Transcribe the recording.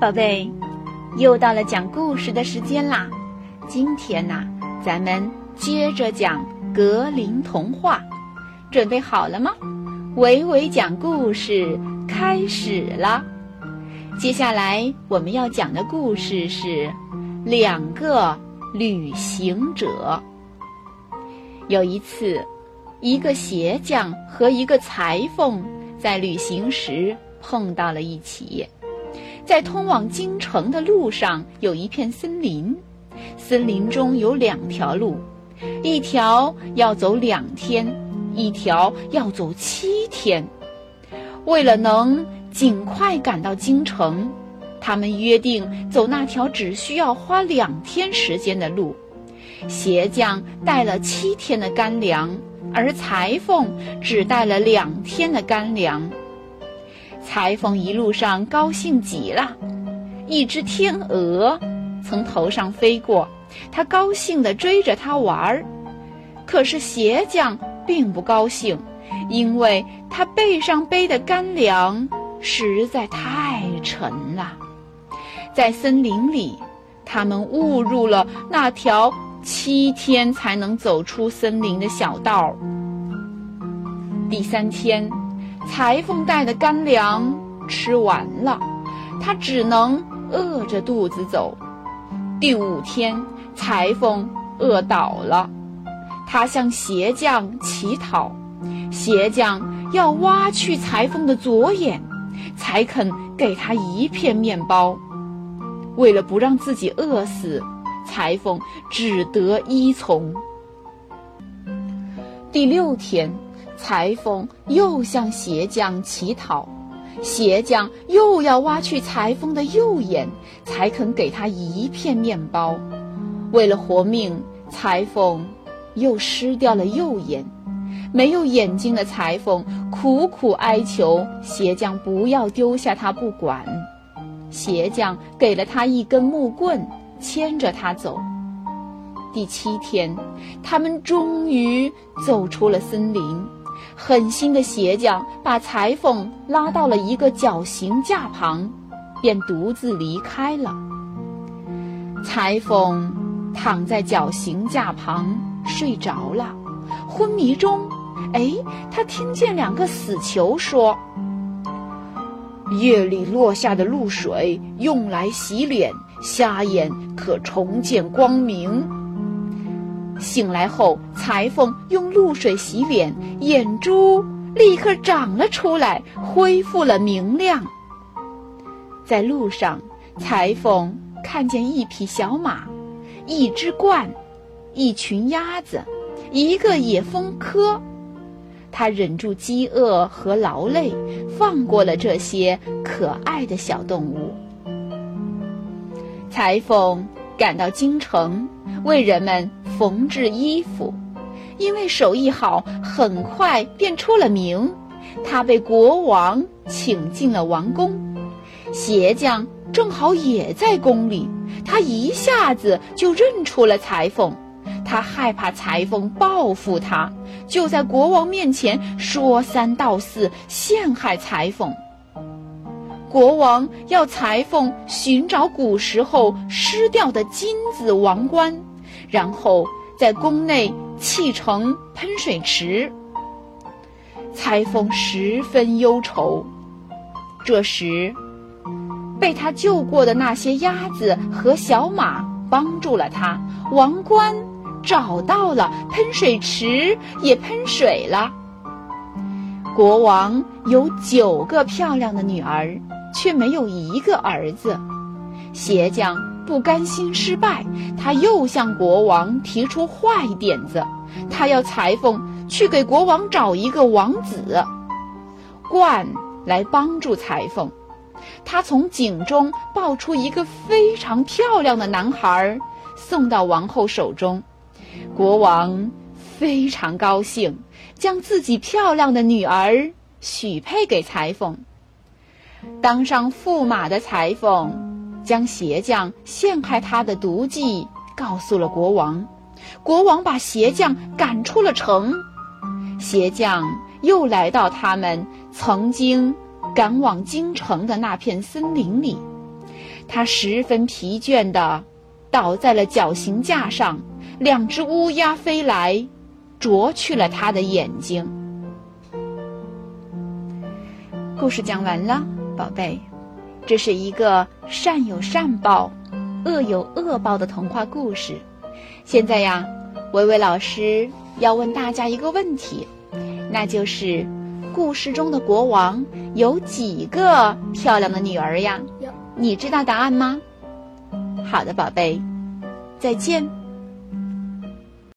宝贝，又到了讲故事的时间啦！今天呐，咱们接着讲格林童话，准备好了吗？伟伟讲故事开始了。接下来我们要讲的故事是两个旅行者。有一次，一个鞋匠和一个裁缝在旅行时碰到了一起。在通往京城的路上有一片森林，森林中有两条路，一条要走两天，一条要走七天。为了能尽快赶到京城，他们约定走那条只需要花两天时间的路。鞋匠带了七天的干粮，而裁缝只带了两天的干粮。裁缝一路上高兴极了，一只天鹅从头上飞过，他高兴地追着它玩儿。可是鞋匠并不高兴，因为他背上背的干粮实在太沉了。在森林里，他们误入了那条七天才能走出森林的小道。第三天。裁缝带的干粮吃完了，他只能饿着肚子走。第五天，裁缝饿倒了，他向鞋匠乞讨，鞋匠要挖去裁缝的左眼，才肯给他一片面包。为了不让自己饿死，裁缝只得依从。第六天。裁缝又向鞋匠乞讨，鞋匠又要挖去裁缝的右眼，才肯给他一片面包。为了活命，裁缝又失掉了右眼。没有眼睛的裁缝苦苦哀求鞋匠不要丢下他不管。鞋匠给了他一根木棍，牵着他走。第七天，他们终于走出了森林。狠心的鞋匠把裁缝拉到了一个绞刑架旁，便独自离开了。裁缝躺在绞刑架旁睡着了，昏迷中，哎，他听见两个死囚说：“夜里落下的露水用来洗脸，瞎眼可重见光明。”醒来后，裁缝用露水洗脸，眼珠立刻长了出来，恢复了明亮。在路上，裁缝看见一匹小马，一只鹳，一群鸭子，一个野蜂科。他忍住饥饿和劳累，放过了这些可爱的小动物。裁缝赶到京城，为人们。缝制衣服，因为手艺好，很快便出了名。他被国王请进了王宫。鞋匠正好也在宫里，他一下子就认出了裁缝。他害怕裁缝报复他，就在国王面前说三道四，陷害裁缝。国王要裁缝寻找古时候失掉的金子王冠。然后在宫内砌成喷水池。裁缝十分忧愁。这时，被他救过的那些鸭子和小马帮助了他，王冠找到了，喷水池也喷水了。国王有九个漂亮的女儿，却没有一个儿子。鞋匠。不甘心失败，他又向国王提出坏点子。他要裁缝去给国王找一个王子，冠来帮助裁缝。他从井中抱出一个非常漂亮的男孩，送到王后手中。国王非常高兴，将自己漂亮的女儿许配给裁缝。当上驸马的裁缝。将鞋匠陷害他的毒计告诉了国王，国王把鞋匠赶出了城。鞋匠又来到他们曾经赶往京城的那片森林里，他十分疲倦的倒在了绞刑架上。两只乌鸦飞来，啄去了他的眼睛。故事讲完了，宝贝，这是一个善有善报、恶有恶报的童话故事。现在呀，维维老师要问大家一个问题，那就是故事中的国王有几个漂亮的女儿呀？有，你知道答案吗？好的，宝贝，再见。